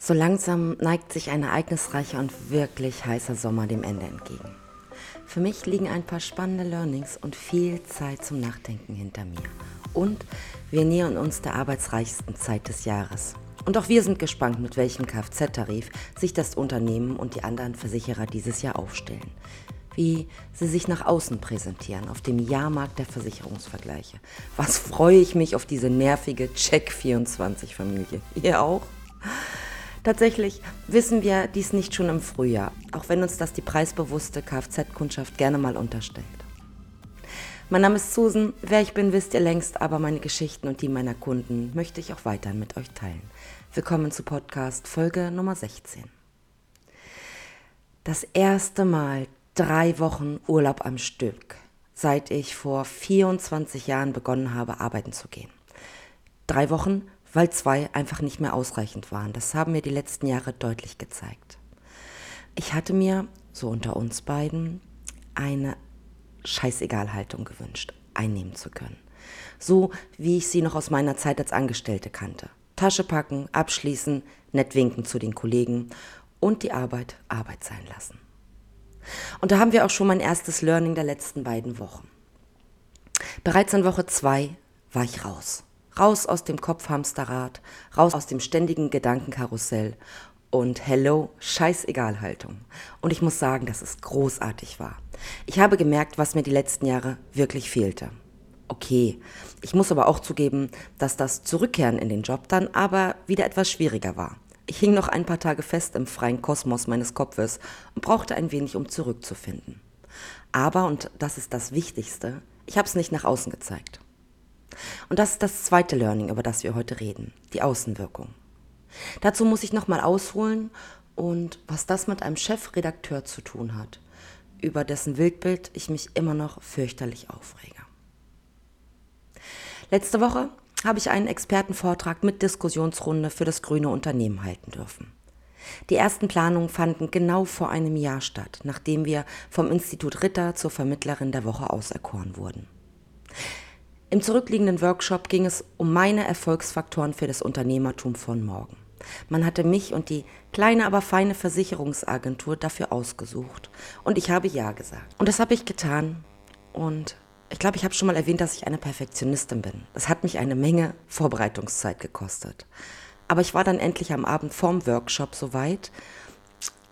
So langsam neigt sich ein ereignisreicher und wirklich heißer Sommer dem Ende entgegen. Für mich liegen ein paar spannende Learnings und viel Zeit zum Nachdenken hinter mir. Und wir nähern uns der arbeitsreichsten Zeit des Jahres. Und auch wir sind gespannt, mit welchem Kfz-Tarif sich das Unternehmen und die anderen Versicherer dieses Jahr aufstellen. Wie sie sich nach außen präsentieren auf dem Jahrmarkt der Versicherungsvergleiche. Was freue ich mich auf diese nervige Check24-Familie. Ihr auch? Tatsächlich wissen wir dies nicht schon im Frühjahr, auch wenn uns das die preisbewusste Kfz-Kundschaft gerne mal unterstellt. Mein Name ist Susan, wer ich bin, wisst ihr längst, aber meine Geschichten und die meiner Kunden möchte ich auch weiterhin mit euch teilen. Willkommen zu Podcast Folge Nummer 16. Das erste Mal drei Wochen Urlaub am Stück, seit ich vor 24 Jahren begonnen habe, arbeiten zu gehen. Drei Wochen weil zwei einfach nicht mehr ausreichend waren. Das haben mir die letzten Jahre deutlich gezeigt. Ich hatte mir, so unter uns beiden, eine Scheißegal-Haltung gewünscht, einnehmen zu können. So wie ich sie noch aus meiner Zeit als Angestellte kannte. Tasche packen, abschließen, nett winken zu den Kollegen und die Arbeit Arbeit sein lassen. Und da haben wir auch schon mein erstes Learning der letzten beiden Wochen. Bereits in Woche zwei war ich raus. Raus aus dem Kopfhamsterrad, raus aus dem ständigen Gedankenkarussell und hello, scheißegal Haltung. Und ich muss sagen, dass es großartig war. Ich habe gemerkt, was mir die letzten Jahre wirklich fehlte. Okay, ich muss aber auch zugeben, dass das Zurückkehren in den Job dann aber wieder etwas schwieriger war. Ich hing noch ein paar Tage fest im freien Kosmos meines Kopfes und brauchte ein wenig, um zurückzufinden. Aber, und das ist das Wichtigste, ich habe es nicht nach außen gezeigt. Und das ist das zweite Learning, über das wir heute reden, die Außenwirkung. Dazu muss ich nochmal ausholen und was das mit einem Chefredakteur zu tun hat, über dessen Wildbild ich mich immer noch fürchterlich aufrege. Letzte Woche habe ich einen Expertenvortrag mit Diskussionsrunde für das grüne Unternehmen halten dürfen. Die ersten Planungen fanden genau vor einem Jahr statt, nachdem wir vom Institut Ritter zur Vermittlerin der Woche auserkoren wurden. Im zurückliegenden Workshop ging es um meine Erfolgsfaktoren für das Unternehmertum von morgen. Man hatte mich und die kleine, aber feine Versicherungsagentur dafür ausgesucht. Und ich habe Ja gesagt. Und das habe ich getan. Und ich glaube, ich habe schon mal erwähnt, dass ich eine Perfektionistin bin. Das hat mich eine Menge Vorbereitungszeit gekostet. Aber ich war dann endlich am Abend vorm Workshop so weit,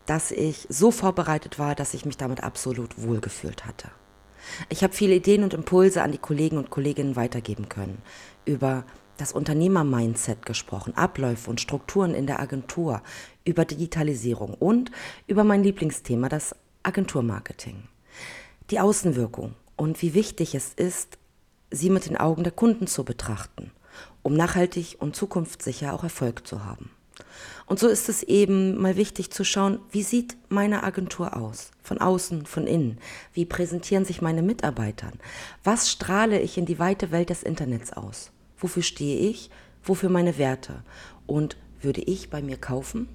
dass ich so vorbereitet war, dass ich mich damit absolut wohlgefühlt hatte. Ich habe viele Ideen und Impulse an die Kollegen und Kolleginnen weitergeben können. Über das Unternehmer-Mindset gesprochen, Abläufe und Strukturen in der Agentur, über Digitalisierung und über mein Lieblingsthema, das Agenturmarketing. Die Außenwirkung und wie wichtig es ist, sie mit den Augen der Kunden zu betrachten, um nachhaltig und zukunftssicher auch Erfolg zu haben. Und so ist es eben mal wichtig zu schauen, wie sieht meine Agentur aus? Von außen, von innen. Wie präsentieren sich meine Mitarbeiter? Was strahle ich in die weite Welt des Internets aus? Wofür stehe ich? Wofür meine Werte? Und würde ich bei mir kaufen?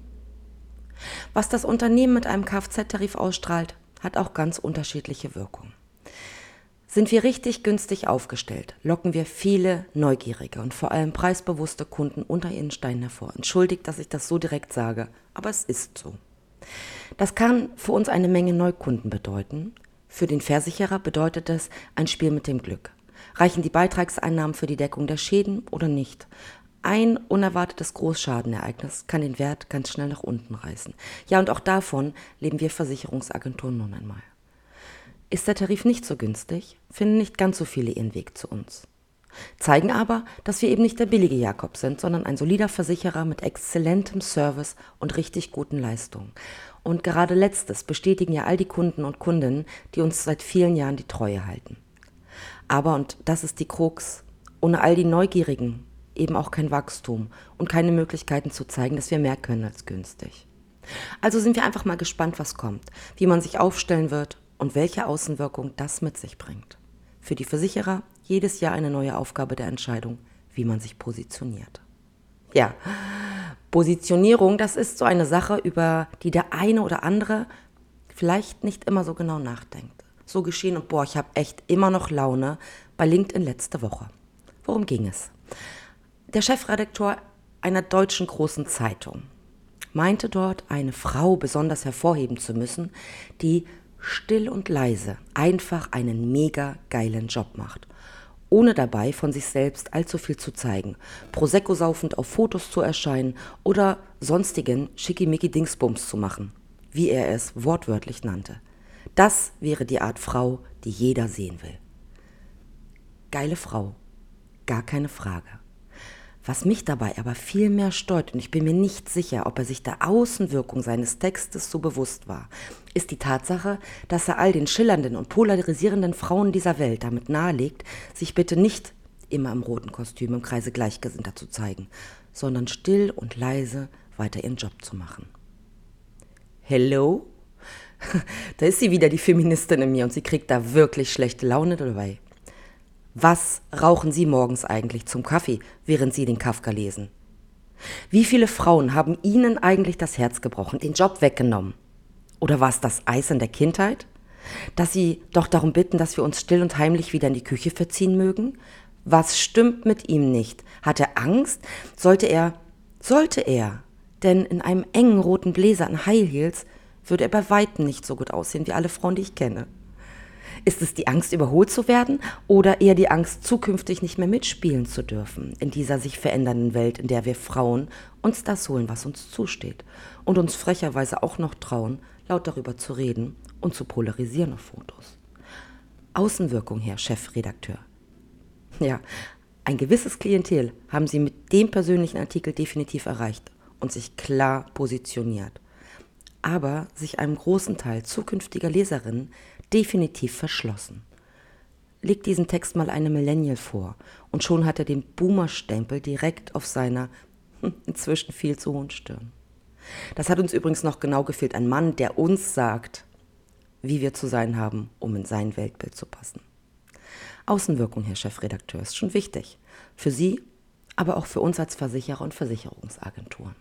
Was das Unternehmen mit einem Kfz-Tarif ausstrahlt, hat auch ganz unterschiedliche Wirkungen. Sind wir richtig günstig aufgestellt, locken wir viele neugierige und vor allem preisbewusste Kunden unter ihren Steinen hervor. Entschuldigt, dass ich das so direkt sage, aber es ist so. Das kann für uns eine Menge Neukunden bedeuten. Für den Versicherer bedeutet es ein Spiel mit dem Glück. Reichen die Beitragseinnahmen für die Deckung der Schäden oder nicht? Ein unerwartetes Großschadenereignis kann den Wert ganz schnell nach unten reißen. Ja, und auch davon leben wir Versicherungsagenturen nun einmal. Ist der Tarif nicht so günstig, finden nicht ganz so viele ihren Weg zu uns. Zeigen aber, dass wir eben nicht der billige Jakob sind, sondern ein solider Versicherer mit exzellentem Service und richtig guten Leistungen. Und gerade letztes bestätigen ja all die Kunden und Kundinnen, die uns seit vielen Jahren die Treue halten. Aber, und das ist die Krux, ohne all die Neugierigen eben auch kein Wachstum und keine Möglichkeiten zu zeigen, dass wir mehr können als günstig. Also sind wir einfach mal gespannt, was kommt, wie man sich aufstellen wird und welche Außenwirkung das mit sich bringt. Für die Versicherer jedes Jahr eine neue Aufgabe der Entscheidung, wie man sich positioniert. Ja, Positionierung, das ist so eine Sache, über die der eine oder andere vielleicht nicht immer so genau nachdenkt. So geschehen und boah, ich habe echt immer noch Laune bei LinkedIn letzte Woche. Worum ging es? Der Chefredakteur einer deutschen großen Zeitung meinte dort eine Frau besonders hervorheben zu müssen, die still und leise einfach einen mega geilen Job macht ohne dabei von sich selbst allzu viel zu zeigen, Prosecco saufend auf Fotos zu erscheinen oder sonstigen Schickimicki-Dingsbums zu machen, wie er es wortwörtlich nannte. Das wäre die Art Frau, die jeder sehen will. Geile Frau, gar keine Frage. Was mich dabei aber viel mehr steuert, und ich bin mir nicht sicher, ob er sich der Außenwirkung seines Textes so bewusst war, ist die Tatsache, dass er all den schillernden und polarisierenden Frauen dieser Welt damit nahelegt, sich bitte nicht immer im roten Kostüm im Kreise Gleichgesinnter zu zeigen, sondern still und leise weiter ihren Job zu machen. Hello? Da ist sie wieder, die Feministin in mir, und sie kriegt da wirklich schlechte Laune dabei. Was rauchen Sie morgens eigentlich zum Kaffee, während Sie den Kafka lesen? Wie viele Frauen haben Ihnen eigentlich das Herz gebrochen, den Job weggenommen? Oder war es das Eis in der Kindheit? Dass Sie doch darum bitten, dass wir uns still und heimlich wieder in die Küche verziehen mögen? Was stimmt mit ihm nicht? Hat er Angst? Sollte er, sollte er, denn in einem engen roten Bläser an High Heels würde er bei weitem nicht so gut aussehen wie alle Frauen, die ich kenne. Ist es die Angst, überholt zu werden oder eher die Angst, zukünftig nicht mehr mitspielen zu dürfen in dieser sich verändernden Welt, in der wir Frauen uns das holen, was uns zusteht und uns frecherweise auch noch trauen, laut darüber zu reden und zu polarisieren auf Fotos? Außenwirkung, Herr Chefredakteur. Ja, ein gewisses Klientel haben Sie mit dem persönlichen Artikel definitiv erreicht und sich klar positioniert aber sich einem großen Teil zukünftiger Leserinnen definitiv verschlossen. Leg diesen Text mal einem Millennial vor und schon hat er den Boomer-Stempel direkt auf seiner inzwischen viel zu hohen Stirn. Das hat uns übrigens noch genau gefehlt, ein Mann, der uns sagt, wie wir zu sein haben, um in sein Weltbild zu passen. Außenwirkung, Herr Chefredakteur, ist schon wichtig. Für Sie, aber auch für uns als Versicherer und Versicherungsagenturen.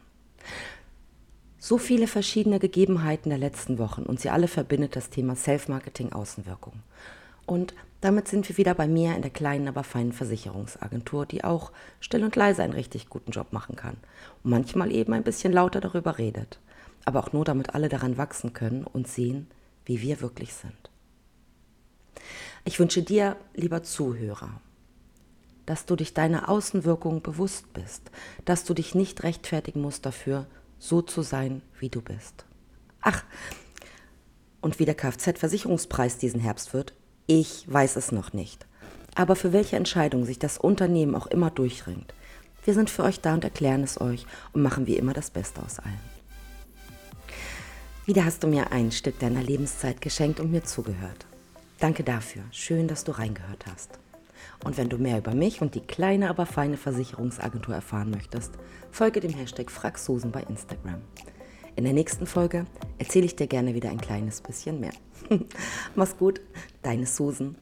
So viele verschiedene Gegebenheiten der letzten Wochen und sie alle verbindet das Thema Self-Marketing Außenwirkung. Und damit sind wir wieder bei mir in der kleinen, aber feinen Versicherungsagentur, die auch still und leise einen richtig guten Job machen kann und manchmal eben ein bisschen lauter darüber redet. Aber auch nur, damit alle daran wachsen können und sehen, wie wir wirklich sind. Ich wünsche dir, lieber Zuhörer, dass du dich deiner Außenwirkung bewusst bist, dass du dich nicht rechtfertigen musst dafür, so zu sein, wie du bist. Ach, und wie der Kfz-Versicherungspreis diesen Herbst wird, ich weiß es noch nicht. Aber für welche Entscheidung sich das Unternehmen auch immer durchringt, wir sind für euch da und erklären es euch und machen wie immer das Beste aus allem. Wieder hast du mir ein Stück deiner Lebenszeit geschenkt und mir zugehört. Danke dafür. Schön, dass du reingehört hast. Und wenn du mehr über mich und die kleine, aber feine Versicherungsagentur erfahren möchtest, folge dem Hashtag FragSusan bei Instagram. In der nächsten Folge erzähle ich dir gerne wieder ein kleines bisschen mehr. Mach's gut, deine Susan.